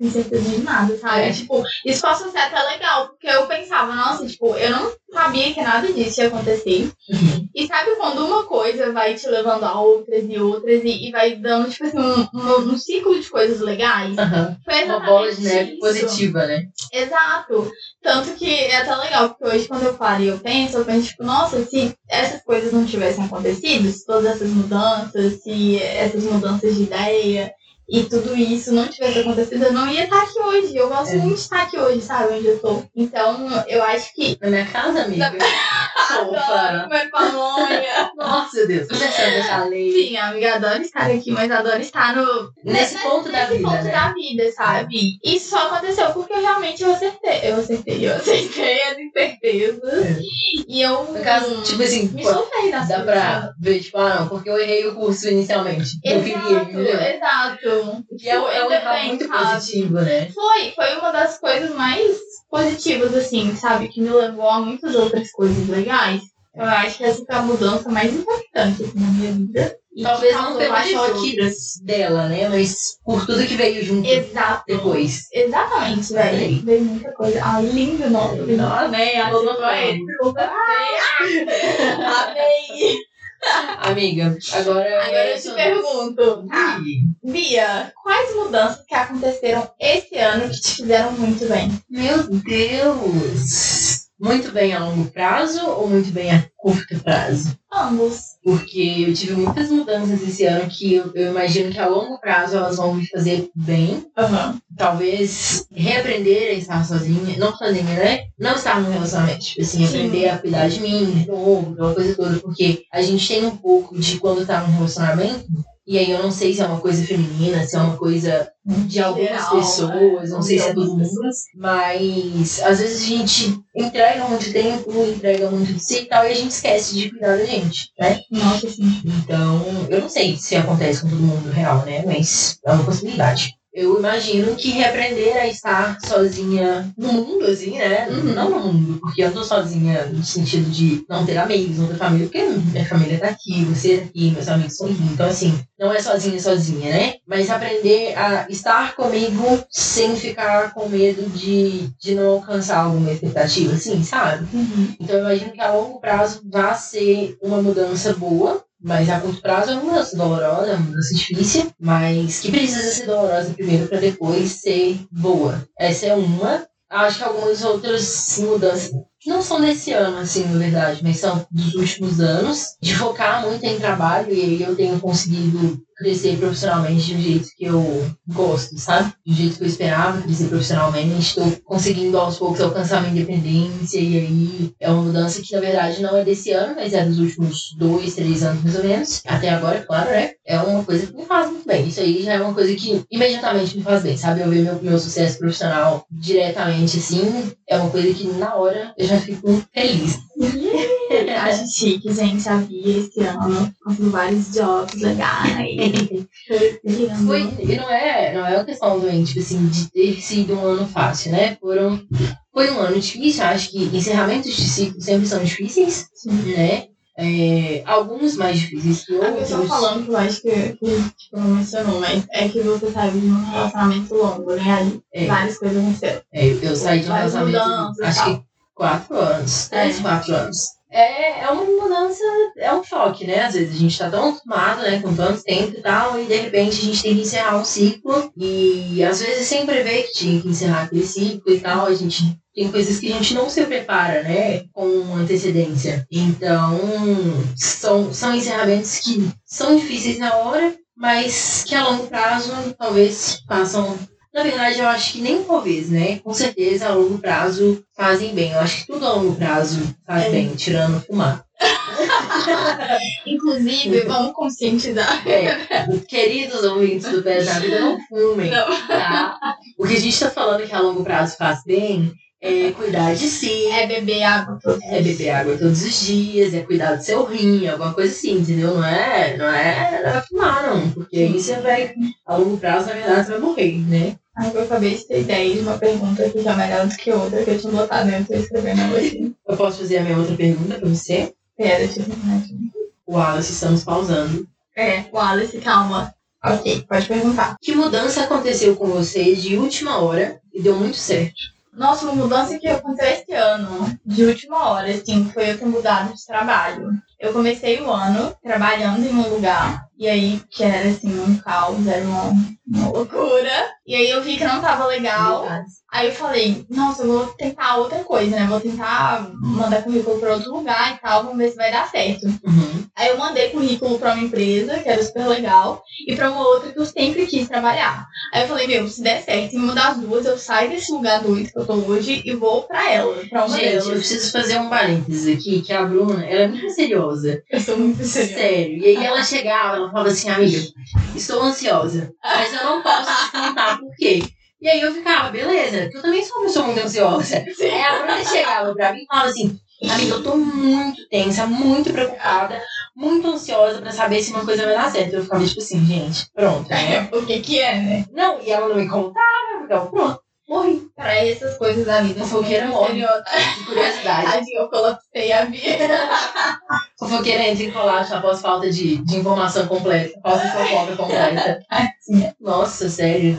Speaker 1: tem certeza de nada, sabe?
Speaker 2: É.
Speaker 1: Tipo, isso possa ser até legal, porque eu pensava, nossa, tipo, eu não sabia que nada disso ia acontecer.
Speaker 2: Uhum.
Speaker 1: E sabe quando uma coisa vai te levando a outras e outras e, e vai dando, tipo assim, um, um, um ciclo de coisas legais?
Speaker 2: Aham.
Speaker 1: Foi
Speaker 2: uma bola de neve
Speaker 1: isso.
Speaker 2: positiva, né?
Speaker 1: Exato. Tanto que é até legal, porque hoje quando eu paro e eu penso, eu penso, tipo, nossa, se essas coisas não tivessem acontecido, se todas essas mudanças, se essas mudanças de ideia e tudo isso não tivesse acontecido, eu não ia estar aqui hoje. Eu gosto
Speaker 2: É.
Speaker 1: muito de estar aqui hoje, sabe, onde eu tô. Então, eu acho que.
Speaker 2: Na minha casa, amiga. Fofa.
Speaker 1: Comer pamonha.
Speaker 2: Nossa, meu Deus. Começando a deixar lei.
Speaker 1: Sim, amiga, adoro estar aqui, mas adoro estar no.
Speaker 2: Nesse ponto da
Speaker 1: nesse
Speaker 2: vida,
Speaker 1: ponto
Speaker 2: né?
Speaker 1: da vida, sabe? Isso só aconteceu porque eu realmente eu acertei. Eu acertei, eu acertei as incertezas.
Speaker 2: É.
Speaker 1: E eu.
Speaker 2: Caso, tipo assim,
Speaker 1: me soltei das
Speaker 2: dá
Speaker 1: coisas.
Speaker 2: pra ver, tipo, ah, não, porque eu errei o curso inicialmente. Eu queria,
Speaker 1: Exato,
Speaker 2: entendeu?
Speaker 1: exato.
Speaker 2: E é, um- é um
Speaker 1: Ainda
Speaker 2: erro muito
Speaker 1: sabe?
Speaker 2: positivo, né?
Speaker 1: Foi, foi uma das coisas mais positivas, assim, sabe? Que me levou a muitas outras coisas legais. Eu acho que essa foi a mudança mais impactante assim, na minha vida. E
Speaker 2: Talvez não choque
Speaker 1: outras.
Speaker 2: dela, né? Mas por tudo que veio junto
Speaker 1: Exato.
Speaker 2: depois.
Speaker 1: Exatamente, velho. Veio muita coisa. Lindo, nossa. lindo.
Speaker 2: Nossa, Lula
Speaker 1: que foi. Lula Amei.
Speaker 2: Amiga, agora.
Speaker 1: Agora
Speaker 2: é
Speaker 1: eu te pergunto. Ah, Bia, quais mudanças que aconteceram esse ano que te fizeram muito bem?
Speaker 2: Meu Deus! Muito bem a longo prazo ou muito bem a curto prazo?
Speaker 1: Ambos.
Speaker 2: Porque eu tive muitas mudanças esse ano que eu, eu imagino que a longo prazo elas vão me fazer bem.
Speaker 1: Aham.
Speaker 2: Talvez reaprender a estar sozinha, não sozinha, né? Não estar num relacionamento. Tipo assim,
Speaker 1: Sim.
Speaker 2: aprender a cuidar de mim, de novo, aquela coisa toda. Porque a gente tem um pouco de quando tá num relacionamento, e aí eu não sei se é uma coisa feminina, se é uma coisa de algumas
Speaker 1: Geral,
Speaker 2: pessoas,
Speaker 1: né?
Speaker 2: não sei se é todo mundo. Mas às vezes a gente entrega muito tempo, entrega muito de si e tal, e a gente esquece de cuidar da gente, né?
Speaker 1: Nossa, sim.
Speaker 2: Então, eu não sei se acontece com todo mundo real, né? Mas é uma possibilidade. Eu imagino que reaprender a estar sozinha no mundo, assim, né?
Speaker 1: Uhum.
Speaker 2: Não no mundo, porque eu tô sozinha no sentido de não ter amigos, não ter família, porque minha família tá aqui, você tá aqui, meus amigos estão aqui. Então, assim, não é sozinha, sozinha, né? Mas aprender a estar comigo sem ficar com medo de, de não alcançar alguma expectativa, assim, sabe?
Speaker 1: Uhum.
Speaker 2: Então eu imagino que a longo prazo vai ser uma mudança boa, mas a curto prazo é uma mudança dolorosa, é uma mudança difícil, mas que precisa ser dolorosa primeiro para depois ser boa. Essa é uma. Acho que algumas outras mudanças não são desse ano, assim, na verdade, mas são dos últimos anos, de focar muito em trabalho e aí eu tenho conseguido crescer profissionalmente um jeito que eu gosto, sabe? Um jeito que eu esperava crescer profissionalmente. Estou conseguindo aos poucos alcançar minha independência e aí é uma mudança que na verdade não é desse ano, mas é dos últimos dois, três anos mais ou menos. Até agora, claro, né? É uma coisa que me faz muito bem. Isso aí já é uma coisa que imediatamente me faz bem, sabe? Eu ver meu, meu sucesso profissional diretamente assim, é uma coisa que na hora eu já fico feliz.
Speaker 1: Acho chique, gente. A Bia esse ano conseguiu vários jobs legais. Foi
Speaker 2: e não é, não é uma questão doente, tipo assim, de ter sido um ano fácil, né? Foram, foi um ano difícil, acho que encerramentos de ciclo sempre são difíceis,
Speaker 1: Sim.
Speaker 2: né? É, alguns mais difíceis que
Speaker 1: A
Speaker 2: outros.
Speaker 1: pessoa falando que eu acho que, que tipo, não mencionou, mas é que você saiu de um relacionamento longo, né? Aí
Speaker 2: É.
Speaker 1: várias coisas aconteceram.
Speaker 2: É, eu saí de um relacionamento, acho que quatro anos,
Speaker 1: É.
Speaker 2: três, quatro anos. É, é uma mudança, é um choque, né? Às vezes a gente tá tão acostumado, né, com tanto tempo e tal, e de repente a gente tem que encerrar um ciclo, e às vezes sem prever que tinha que encerrar aquele ciclo e tal, a gente tem coisas que a gente não se prepara, né, com antecedência. Então, são, são encerramentos que são difíceis na hora, mas que a longo prazo talvez façam. Na verdade, eu acho que nem talvez, né? Com certeza, a longo prazo fazem bem. Eu acho que tudo a longo prazo faz
Speaker 1: É.
Speaker 2: bem, tirando fumar.
Speaker 1: Inclusive, vamos conscientizar.
Speaker 2: É, queridos ouvintes do da Vida, não fumem.
Speaker 1: Não.
Speaker 2: Tá? O que a gente tá falando que a longo prazo faz bem é cuidar de si,
Speaker 1: É beber água todos
Speaker 2: é beber água todos os dias, é cuidar do seu rim, alguma coisa assim, entendeu? Não é, não é, não é fumar, não. Porque aí você vai, a longo prazo, na verdade, você vai morrer, né?
Speaker 1: Ai, eu acabei de ter ideia de uma pergunta que já é melhor do que outra, que eu tinha botado dentro e escrevendo hoje.
Speaker 2: Eu posso fazer a minha outra pergunta pra você?
Speaker 1: Pera, deixa eu terminar aqui.
Speaker 2: Wallace, estamos pausando.
Speaker 1: É, Wallace, calma. Ok, pode perguntar.
Speaker 2: Que mudança aconteceu com você de última hora e deu muito certo?
Speaker 1: Nossa, uma mudança que aconteceu esse ano, de última hora, assim, foi eu ter mudado de trabalho. Eu comecei o ano trabalhando em um lugar, e aí, que era assim, um caos, era uma, uma loucura. E aí eu vi que não tava legal. Aí eu falei, nossa, eu vou tentar outra coisa, né? Vou tentar mandar currículo pra outro lugar e tal, vamos ver se vai dar certo.
Speaker 2: Uhum.
Speaker 1: Aí eu mandei currículo pra uma empresa, que era super legal, e pra uma outra que eu sempre quis trabalhar. Aí eu falei, meu, se der certo em uma das duas, eu saio desse lugar doido que eu tô hoje e vou pra ela, pra uma
Speaker 2: Gente, eu
Speaker 1: delas.
Speaker 2: preciso fazer um parênteses aqui, que a Bruna, ela é muito misteriosa.
Speaker 1: Eu sou muito seriosa.
Speaker 2: Sério. E aí ela chegava, ela falava assim, amiga, estou ansiosa, mas eu não posso te contar por quê. E aí eu ficava, beleza, porque eu também sou uma pessoa muito ansiosa. Aí a Bruna chegava pra mim e falava assim, amiga, eu tô muito tensa, muito preocupada, muito ansiosa pra saber se uma coisa vai dar certo. Eu ficava tipo assim, gente, pronto, né?
Speaker 1: O que que é, né?
Speaker 2: Não, e ela não me contava, eu ficava, pronto, morri.
Speaker 1: Pra essas coisas da vida, muito
Speaker 2: Fofoqueira morre. De curiosidade.
Speaker 1: Tadinha, eu colapsei a vida.
Speaker 2: Fofoqueira entra em colapso após falta de, de informação completa, falta de fofoca completa. Nossa, sério.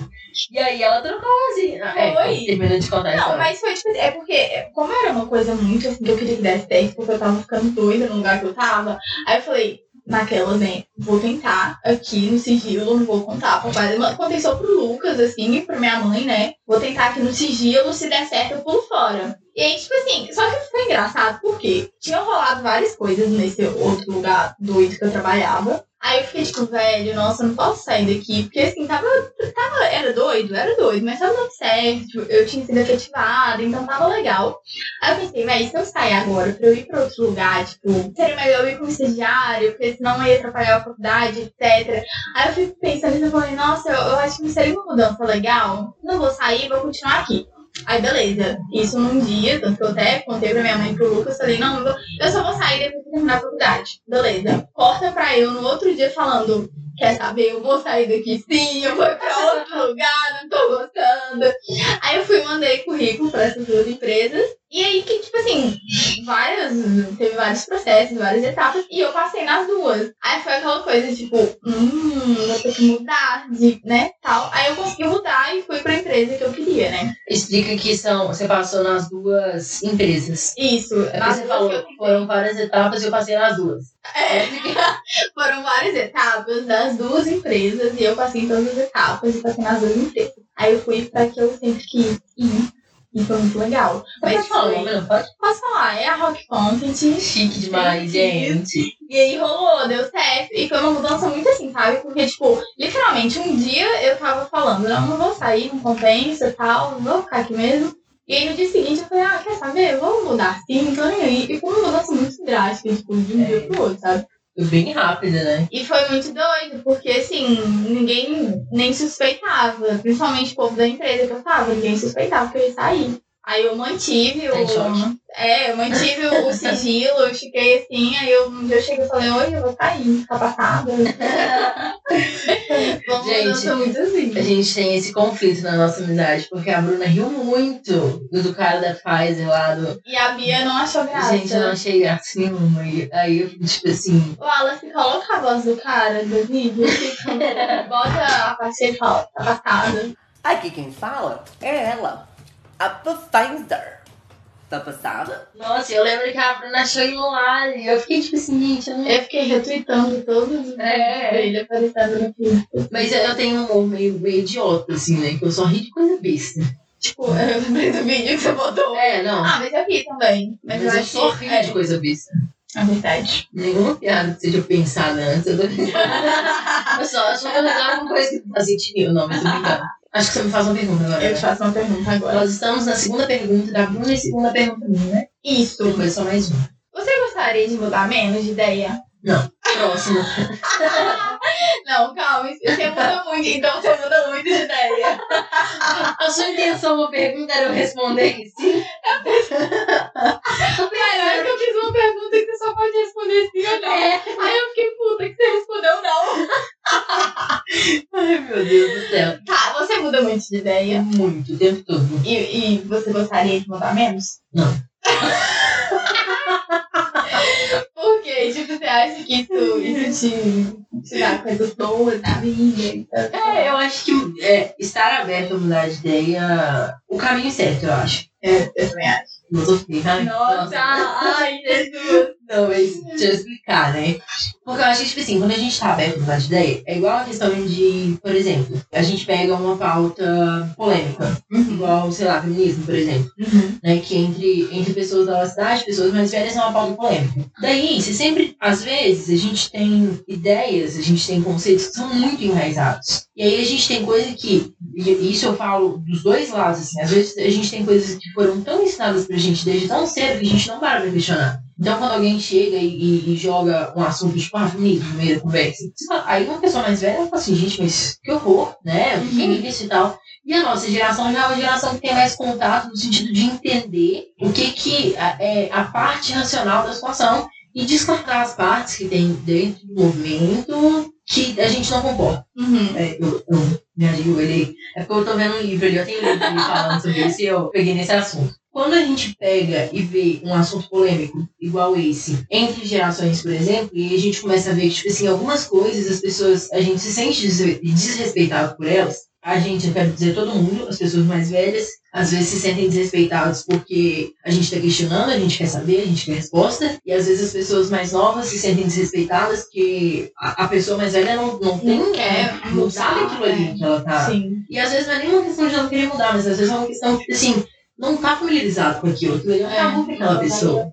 Speaker 2: E aí ela trocou assim. É,
Speaker 1: Foi.
Speaker 2: termina de contar a
Speaker 1: Não,
Speaker 2: história.
Speaker 1: mas foi tipo assim, é porque, como era uma coisa muito assim, que eu queria que desse certo, porque eu tava ficando doida no lugar que eu tava, aí eu falei, naquela, né, vou tentar aqui no sigilo, não vou contar pro pai. Eu contei só pro Lucas, assim, e pra minha mãe, né, vou tentar aqui no sigilo, se der certo eu pulo fora. E aí, tipo assim, só que foi engraçado porque tinha rolado várias coisas nesse outro lugar doido que eu trabalhava. Aí eu fiquei tipo, velho, nossa, não posso sair daqui. Porque assim, tava, tava, era doido, era doido, mas tava dando certo. Eu tinha sido efetivada, então tava legal. Aí eu pensei, velho, se eu sair agora pra eu ir pra outro lugar, tipo, seria melhor eu ir como estagiário, porque senão ia atrapalhar a faculdade, etc. Aí eu fico pensando e falei, nossa, eu, eu acho que seria uma mudança legal. Não vou sair, vou continuar aqui. Aí beleza, isso num dia, tanto que eu até contei pra minha mãe e pro Lucas, falei, não, eu, só vou sair depois que terminar a faculdade. Beleza. Corta pra eu no outro dia falando, quer saber, eu vou sair daqui sim, eu vou pra outro lugar, não tô gostando. Aí eu fui mandei currículo pra essas duas empresas. E aí que, tipo assim, várias, teve vários processos, várias etapas, e eu passei nas duas. Aí foi aquela coisa, tipo, hum, vou ter que mudar, de, né, tal. Aí eu consegui mudar e fui pra empresa que eu queria, né.
Speaker 2: Explica que são, você passou nas duas empresas.
Speaker 1: Isso,
Speaker 2: É
Speaker 1: nas
Speaker 2: você falou, foram várias etapas e eu passei nas duas.
Speaker 1: É, foram várias etapas das duas empresas e eu passei em todas as etapas e passei nas duas empresas. Aí eu fui pra que eu sempre quis ir e foi muito legal.
Speaker 2: Mas fala,
Speaker 1: foi,
Speaker 2: não pode?
Speaker 1: posso falar, é a Rock Content
Speaker 2: Chique demais, gente.
Speaker 1: e aí rolou, deu certo. E foi uma mudança muito assim, sabe? Porque, tipo, literalmente, um dia eu tava falando, não, não vou sair, não compensa e tal, não vou ficar aqui mesmo. E aí no dia seguinte eu falei, ah, quer saber? Vamos mudar sim, nem aí. E foi uma mudança muito drástica, tipo, de um
Speaker 2: É.
Speaker 1: dia pro outro, sabe?
Speaker 2: Bem rápida, né?
Speaker 1: E foi muito doido, porque assim, ninguém nem suspeitava, principalmente o povo da empresa que eu tava, ninguém suspeitava que eu ia sair. Aí eu mantive o. É, eu mantive o o sigilo, eu fiquei assim, aí eu, um dia eu cheguei e falei, oi, eu vou sair, tá passada. Vamos
Speaker 2: Gente,
Speaker 1: assim.
Speaker 2: A gente tem esse conflito na nossa amizade, porque a Bruna riu muito do, do cara da Pfizer lá do.
Speaker 1: E a Bia não achou graça.
Speaker 2: Gente, eu não achei graça nenhuma. E aí eu tipo assim.
Speaker 1: O Wallace coloca a voz do cara do vídeo, bota a parte e fala, tá passada.
Speaker 5: Aqui quem fala é ela, a Pfizer. Tá passada?
Speaker 2: Nossa, eu lembro que a Bruna achou hilário. E eu fiquei tipo assim, gente, eu não.
Speaker 1: Eu fiquei retweetando todos os
Speaker 2: É.
Speaker 1: dele aparecendo no feed.
Speaker 2: Mas eu eu tenho um humor meio, meio idiota, assim, né? Que eu só ri de coisa besta.
Speaker 1: Tipo, eu lembrei do vídeo que você botou.
Speaker 2: É, não.
Speaker 1: Ah, mas eu vi também. Mas,
Speaker 2: Mas,
Speaker 1: eu
Speaker 2: eu só
Speaker 1: que.
Speaker 2: rio de coisa besta.
Speaker 1: É verdade.
Speaker 2: Nenhuma piada que seja pensada antes. Eu tô Eu só acho que eu risada com coisa que não faz sentido. Não, mas tô brincando. Acho que você me faz uma pergunta agora.
Speaker 1: Eu te faço uma pergunta agora.
Speaker 2: Nós estamos na segunda pergunta da Bruna e segunda pergunta minha, né?
Speaker 1: Isso.
Speaker 2: Depois só mais uma.
Speaker 1: Você gostaria de mudar menos de ideia?
Speaker 2: Próximo.
Speaker 1: Não, calma. Você muda muito, então você muda muito de ideia.
Speaker 2: A sua intenção uma pergunta era eu responder sim?
Speaker 1: Cara, é que eu fiz uma pergunta que você só pode responder sim ou não.
Speaker 2: É.
Speaker 1: Aí eu fiquei puta que você respondeu não.
Speaker 2: Ai, meu Deus do céu.
Speaker 1: Tá, você muda muito de
Speaker 2: É
Speaker 1: ideia.
Speaker 2: muito, o tempo todo.
Speaker 1: E, e você gostaria de mudar menos?
Speaker 2: Não.
Speaker 1: Por quê? Tipo, você acha que isso, isso te, te dá coisas boas na vida? e tal?
Speaker 2: É, eu acho que é, estar aberto a mudar de ideia o caminho certo, eu acho.
Speaker 1: É, eu também acho.
Speaker 2: Filosofia,
Speaker 1: Nossa, ai, Jesus.
Speaker 2: Não, mas deixa eu explicar, né? Porque eu acho que, tipo assim, quando a gente tá aberto a mudar de ideia, é igual a questão de, por exemplo, a gente pega uma pauta polêmica, igual, sei lá, feminismo, por exemplo,
Speaker 1: Uhum.
Speaker 2: né? Que entre, entre pessoas da nossa cidade, pessoas mais velhas, é uma pauta polêmica. Daí, se sempre, às vezes, a gente tem ideias, a gente tem conceitos que são muito enraizados. E aí a gente tem coisa que, e isso eu falo dos dois lados, assim, às vezes a gente tem coisas que foram tão ensinadas pra gente desde tão cedo que a gente não para pra questionar. Então, quando alguém chega e, e- e joga um assunto tipo, ah, feminismo no meio da conversa, aí uma pessoa mais velha fala assim, gente, mas que horror, né? O que é isso e tal? E a nossa geração já é uma geração que tem mais contato no sentido de entender o que, que é a parte racional da situação e descartar as partes que tem dentro do movimento que a gente não concorda.
Speaker 1: Uhum.
Speaker 2: É, eu, eu me ajudo, ele. É porque eu tô vendo um livro ali, eu tenho livro ali falando sobre isso e eu peguei nesse assunto. Quando a gente pega e vê um assunto polêmico igual esse, entre gerações, por exemplo, e a gente começa a ver que, tipo assim, algumas coisas as pessoas, a gente se sente desre- desrespeitado por elas, a gente, eu quero dizer todo mundo, as pessoas mais velhas, às vezes se sentem desrespeitados porque a gente está questionando, a gente quer saber, a gente quer resposta, e às vezes as pessoas mais novas se sentem desrespeitadas porque a, a pessoa mais velha não, não tem,
Speaker 1: Não quer
Speaker 2: não sabe aquilo ali
Speaker 1: é.
Speaker 2: que ela tá.
Speaker 1: Sim.
Speaker 2: E às vezes não é nenhuma questão de ela querer mudar, mas às vezes é uma questão, assim, não tá familiarizado com aquilo, aquilo ali é um tabu pra aquela pessoa.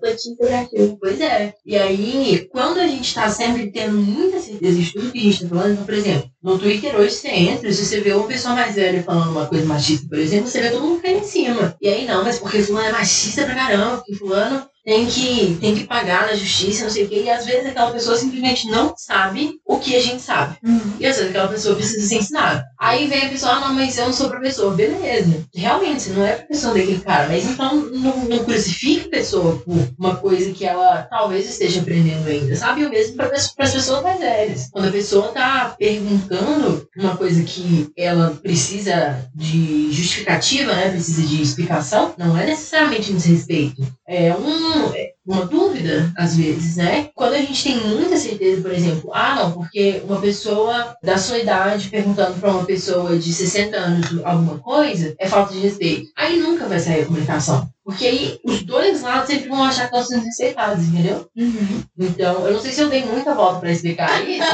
Speaker 1: Aquilo.
Speaker 2: Pois é. E aí, quando a gente tá sempre tendo muita certeza de tudo que a gente tá falando, então, por exemplo, no Twitter hoje você entra, se você vê uma pessoa mais velha falando uma coisa machista, por exemplo, você vê todo mundo caindo em cima. E aí, não, mas porque fulano é machista pra caramba, porque fulano tem que, tem que pagar na justiça, não sei o quê. E às vezes aquela pessoa simplesmente não sabe o que a gente sabe.
Speaker 1: Uhum.
Speaker 2: E às vezes aquela pessoa precisa ser ensinada. Aí vem a pessoa, ah, não, mas eu não sou professor. Beleza. Realmente, você não é professor daquele cara. Mas então não, não crucifique a pessoa por uma coisa que ela talvez esteja aprendendo ainda. Sabe? O mesmo para as pessoas mais velhas. Quando a pessoa tá perguntando uma coisa que ela precisa de justificativa, né? Precisa de explicação, não é necessariamente um desrespeito. É um, é uma dúvida, às vezes, né? Quando a gente tem muita certeza, por exemplo, ah, não, porque uma pessoa da sua idade perguntando pra uma pessoa de 60 anos alguma coisa é falta de respeito. Aí nunca vai sair a comunicação. Porque aí os dois lados sempre vão achar que estão sendo desrespeitados, entendeu?
Speaker 1: Uhum.
Speaker 2: Então, eu não sei se eu dei muita volta pra explicar isso,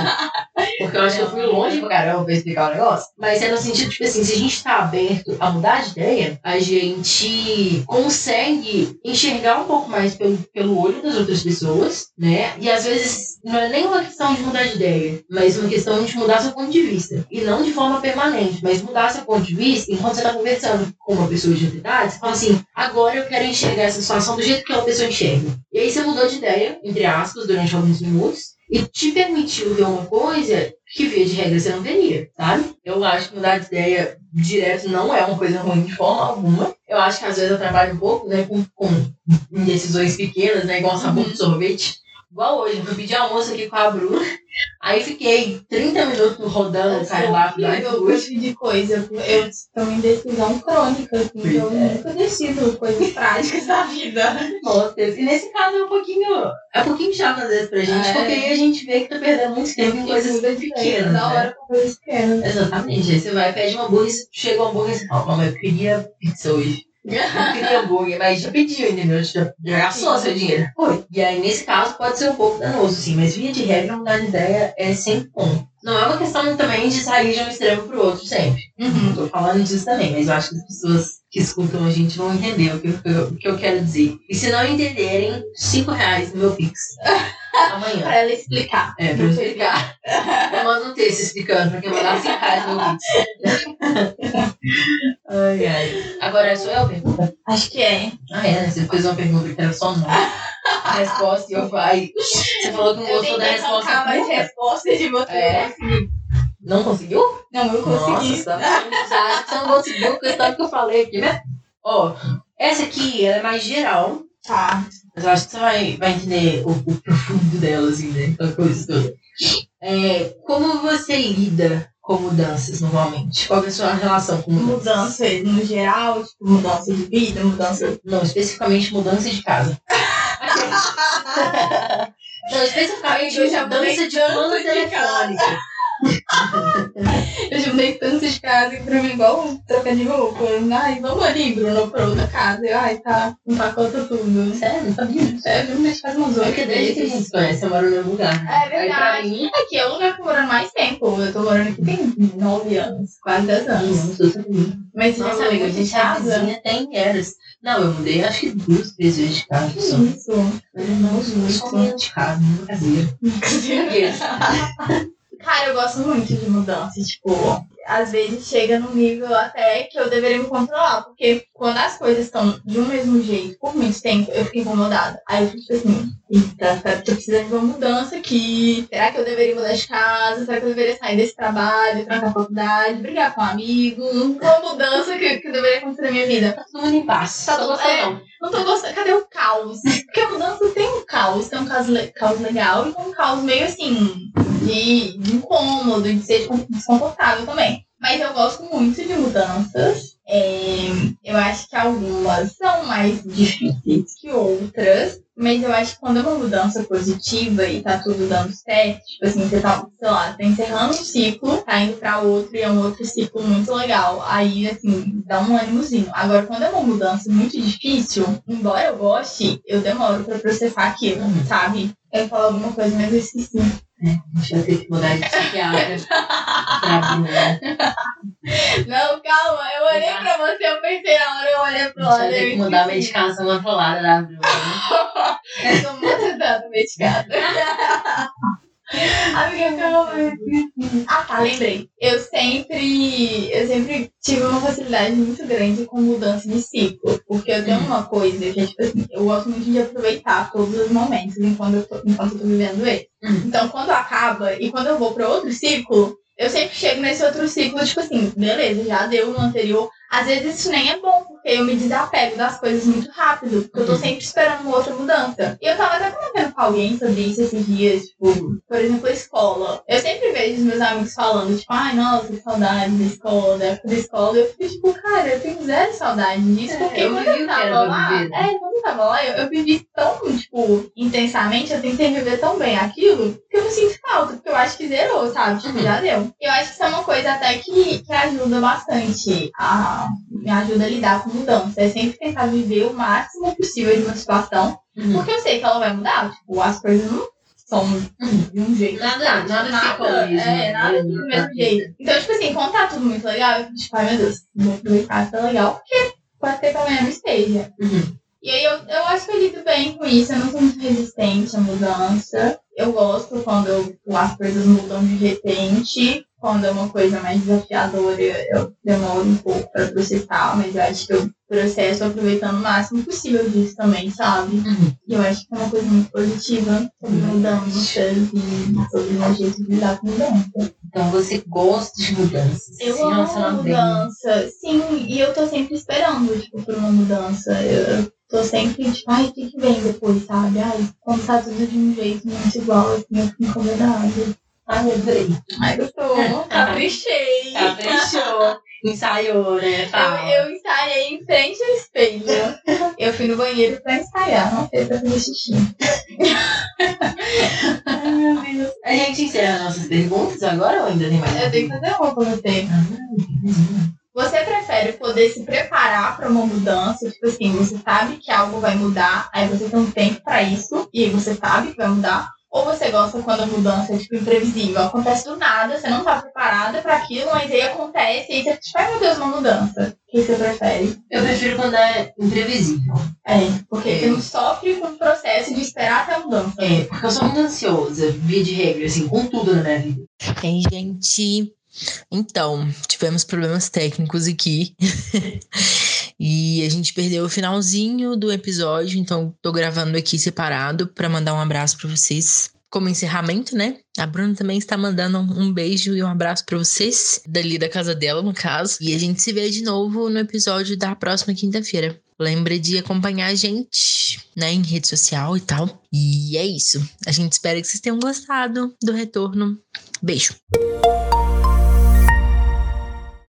Speaker 2: porque eu acho que eu fui longe pra caramba pra explicar o negócio. Mas é no sentido, tipo assim, se a gente tá aberto a mudar de ideia, a gente consegue enxergar um pouco mais pelo, pelo olho das outras pessoas, né? E às vezes não é nem uma questão de mudar de ideia, mas uma questão de mudar seu ponto de vista. E não de forma permanente, mas mudar seu ponto de vista enquanto você tá conversando com uma pessoa de outra idade, você fala assim, agora eu quero enxergar essa situação do jeito que aquela pessoa enxerga. E aí você mudou de ideia, entre aspas, durante alguns minutos, e te permitiu ver uma coisa que, via de regra, você não veria, sabe? Eu acho que mudar de ideia direto não é uma coisa ruim de forma alguma. Eu acho que às vezes eu trabalho um pouco, né, com, com decisões pequenas, né, igual sabor de sorvete. Igual hoje, eu pedi almoço aqui com a Bruna, aí fiquei 30 minutos rodando cardápio do
Speaker 1: horrível com
Speaker 2: iFood.
Speaker 1: esse tipo de coisa. Eu estou em decisão crônica, assim,
Speaker 2: Pois
Speaker 1: eu
Speaker 2: é.
Speaker 1: nunca decido coisas práticas da vida.
Speaker 2: Nossa, e nesse caso é um pouquinho. É um pouquinho chato às vezes pra gente,
Speaker 1: É.
Speaker 2: porque aí a gente vê que tá perdendo muito tempo em coisas
Speaker 1: ideia,
Speaker 2: pequenas.
Speaker 1: Da
Speaker 2: né?
Speaker 1: hora com coisas pequenas.
Speaker 2: Exatamente. Aí você vai, pede uma hambúrguer, chega um hambúrguer e fala, mamãe, eu queria pizza hoje. Eu queria hambúrguer, mas já pediu, entendeu? Já, já gastou seu dinheiro. Foi. E aí, nesse caso, pode ser um pouco danoso, sim, mas via de regra, mudar de ideia é sempre bom. Não é uma questão também de sair de um extremo pro outro sempre.
Speaker 1: Uhum.
Speaker 2: Não tô falando disso também, mas eu acho que as pessoas que escutam a gente vão entender o que, eu- o que eu quero dizer. E se não entenderem, 5 reais no meu Pix. Amanhã.
Speaker 1: Pra ela explicar.
Speaker 2: É, pra eu explicar. Eu mando um texto explicando pra quem mandar 5 reais no Pix. ai, ai. Agora sou eu a pergunta?
Speaker 1: Acho que é.
Speaker 2: Ah, é, né? Você fez uma pergunta que era só não. A resposta e eu vai. Você falou que não
Speaker 1: Eu
Speaker 2: gostou da resposta.
Speaker 1: arrancar mais respostas de você.
Speaker 2: É. Não conseguiu?
Speaker 1: Não, eu
Speaker 2: Nossa,
Speaker 1: consegui.
Speaker 2: você tá acha que você não conseguiu com o tanto que eu falei aqui, né? Ó, essa aqui ela é mais geral,
Speaker 1: Tá.
Speaker 2: mas eu acho que você vai, vai entender o, o profundo dela, assim, né? Coisa toda. É, como você lida com mudanças normalmente? Qual é a sua relação com mudanças?
Speaker 1: Mudança no geral, tipo, mudança de vida, mudança.
Speaker 2: Não, especificamente mudança de casa. Não, especificamente mudança de plano
Speaker 1: de
Speaker 2: telefônico.
Speaker 1: Eu já mudei tanto de casa que pra mim, igual trocar de roupa. Ai, vamos ali, Bruno, pra outra casa. Eu, ai, tá, empacota tudo.
Speaker 2: Sério, não sabia.
Speaker 1: Sério, eu de casa umas
Speaker 2: É
Speaker 1: oito
Speaker 2: porque desde que a gente se conhece, eu moro no mesmo lugar. né?
Speaker 1: É
Speaker 2: Aí pra
Speaker 1: verdade.
Speaker 2: mim,
Speaker 1: Aqui é o lugar que eu moro mais tempo. Eu tô morando aqui tem nove anos, quase dez anos.
Speaker 2: não sou também.
Speaker 1: Mas você já sabe
Speaker 2: amiga, a
Speaker 1: que
Speaker 2: gente é
Speaker 1: casa?
Speaker 2: vizinha tem eras. Não, eu mudei acho que duas, três vezes de casa. Só.
Speaker 1: Isso.
Speaker 2: Mas eu não uso só muito de casa, muito caseiro.
Speaker 1: Cara, eu gosto muito de mudança. Tipo, às vezes chega num nível até que eu deveria me controlar. Porque quando as coisas estão de um mesmo jeito por muito tempo, eu fico incomodada. Aí eu fico tipo assim, eita, cara, tô precisando de uma mudança aqui. Será que eu deveria mudar de casa? Será que eu deveria sair desse trabalho, trancar a faculdade, brigar com um amigo? Uma mudança que, que deveria acontecer na minha vida.
Speaker 2: Tá todo mundo em paz.
Speaker 1: Tá
Speaker 2: Tá
Speaker 1: tudo-
Speaker 2: gostando,
Speaker 1: é.
Speaker 2: não.
Speaker 1: Não tô gostando. Cadê o caos? Porque a mudança tem um caos. Tem um caos, le- caos legal e tem um caos meio assim, de, de incômodo, de ser desconfortável também. Mas eu gosto muito de mudanças. É, eu acho que algumas são mais difíceis que outras. Mas eu acho que quando é uma mudança positiva e tá tudo dando certo, tipo assim, você tá, sei lá, tá encerrando um ciclo, tá indo pra outro e é um outro ciclo muito legal. Aí, assim, dá um ânimozinho. Agora, quando é uma mudança muito difícil, embora eu goste, eu demoro pra processar aquilo, sabe? Eu falar alguma coisa, mas eu esqueci.
Speaker 2: A gente vai ter que mudar de psiquiatra pra Bruna. né?
Speaker 1: Não, calma, eu olhei pra você, eu pensei na hora, eu olhei pro lado. eu
Speaker 2: que mudar a medicação controlada da Bruna. né?
Speaker 1: Eu tô muito dando medicada. Amiga, calma. Ah, tá, lembrei. Eu sempre, eu sempre tive uma facilidade muito grande com mudança de ciclo. Porque eu tenho uma coisa que é tipo assim, eu gosto muito de aproveitar todos os momentos enquanto eu tô, enquanto eu tô vivendo ele.
Speaker 2: Hum.
Speaker 1: Então, quando acaba e quando eu vou pra outro ciclo, eu sempre chego nesse outro ciclo, tipo assim, beleza, já deu no anterior. Às vezes isso nem é bom, porque eu me desapego das coisas muito rápido, porque eu tô sempre esperando uma outra mudança. E eu tava até comentando com alguém sobre isso esses dias, tipo, por exemplo, a escola. Eu sempre vejo os meus amigos falando, tipo, ai, nossa, que saudade da escola, da época da escola. E eu fico, tipo, cara, eu tenho zero saudade disso,
Speaker 2: É,
Speaker 1: porque
Speaker 2: eu
Speaker 1: quando eu tava lá, é, quando eu tava lá, eu, eu vivi tão, tipo, intensamente, eu tentei viver tão bem aquilo, que eu não sinto falta, porque eu acho que zerou, sabe? Tipo,
Speaker 2: Uhum.
Speaker 1: já deu. Eu acho que isso é uma coisa até que, que ajuda bastante a. Me ajuda a lidar com mudança. É sempre tentar viver o máximo possível de uma situação.
Speaker 2: Uhum.
Speaker 1: Porque eu sei que ela vai mudar. Tipo, as coisas não são de um jeito.
Speaker 2: Nada- nada o mesmo,
Speaker 1: É,
Speaker 2: né?
Speaker 1: nada fica do mesmo jeito. Então, tipo assim, quando tá tudo muito legal, eu fico tipo, ai meu Deus, vou aproveitar, tá legal, porque pode ter que amanhã não esteja.
Speaker 2: Uhum.
Speaker 1: E aí eu, eu acho que eu lido bem com isso, eu não sou muito resistente à mudança. Eu gosto quando eu- as coisas mudam de repente. Quando é uma coisa mais desafiadora, eu demoro um pouco pra processar, mas eu acho que eu processo aproveitando o máximo possível disso também, sabe?
Speaker 2: Uhum.
Speaker 1: E eu acho que é uma coisa muito positiva sobre mudanças e sobre o meu jeito de lidar com mudança.
Speaker 2: Então você gosta de mudanças.
Speaker 1: Eu amo
Speaker 2: bem.
Speaker 1: mudança. Sim, e eu tô sempre esperando, tipo, por uma mudança. Eu tô sempre, tipo, ai, o que que vem depois, sabe? Ai, quando tá tudo de um jeito muito igual, assim, eu fico incomodada.
Speaker 2: Ai, adorei.
Speaker 1: Ai, gostou. Caprichei.
Speaker 2: Caprichou. Ensaiou, né?
Speaker 1: Eu, eu ensaiei em frente ao espelho. Eu fui no banheiro pra ensaiar, não foi pra fazer xixi. Ai, meu Deus.
Speaker 2: A gente encerra nossas perguntas agora ou ainda tem mais?
Speaker 1: Eu tenho que fazer uma pra você. Você prefere poder se preparar para uma mudança? Tipo assim, você sabe que algo vai mudar, aí você tem um tempo para isso, e aí você sabe que vai mudar. Ou você gosta quando a mudança é tipo imprevisível, acontece do nada, você não tá preparada pra aquilo, mas aí acontece e aí você tipo, ai meu Deus, uma mudança. O que você prefere?
Speaker 6: Eu prefiro quando é imprevisível.
Speaker 1: É, porque
Speaker 6: É.
Speaker 1: você não sofre com o processo de esperar até a mudança.
Speaker 6: É, porque eu sou muito ansiosa, via de regra, assim, com tudo na minha vida.
Speaker 2: Hein, gente? Então, tivemos problemas técnicos aqui. e a gente perdeu o finalzinho do episódio, então tô gravando aqui separado pra mandar um abraço pra vocês. Como encerramento, né? A Bruna também está mandando um beijo e um abraço pra vocês, dali da casa dela, no caso. E a gente se vê de novo no episódio da próxima quinta-feira. Lembre de acompanhar a gente, né, em rede social e tal. E é isso. A gente espera que vocês tenham gostado do retorno. Beijo.